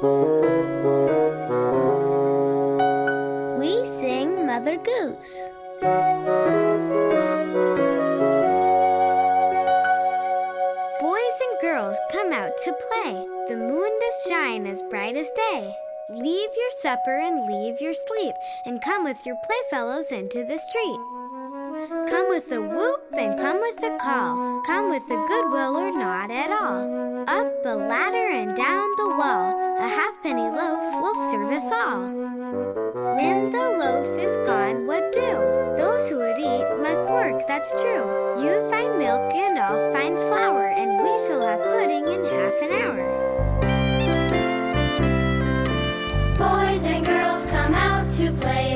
Wee Sing Mother Goose. Boys and girls come out to play. The moon does shine as bright as day. Leave your supper and leave your sleep, and come with your playfellows into the street. Come with a whoop and come with a call. Come with a good will or not at all. A ladder and down the wall. A halfpenny loaf will serve us all. When the loaf is gone, what do? Those who would eat must work, that's true. You find milk and I'll find flour, and we shall have pudding in half an hour. Boys and girls come out to play.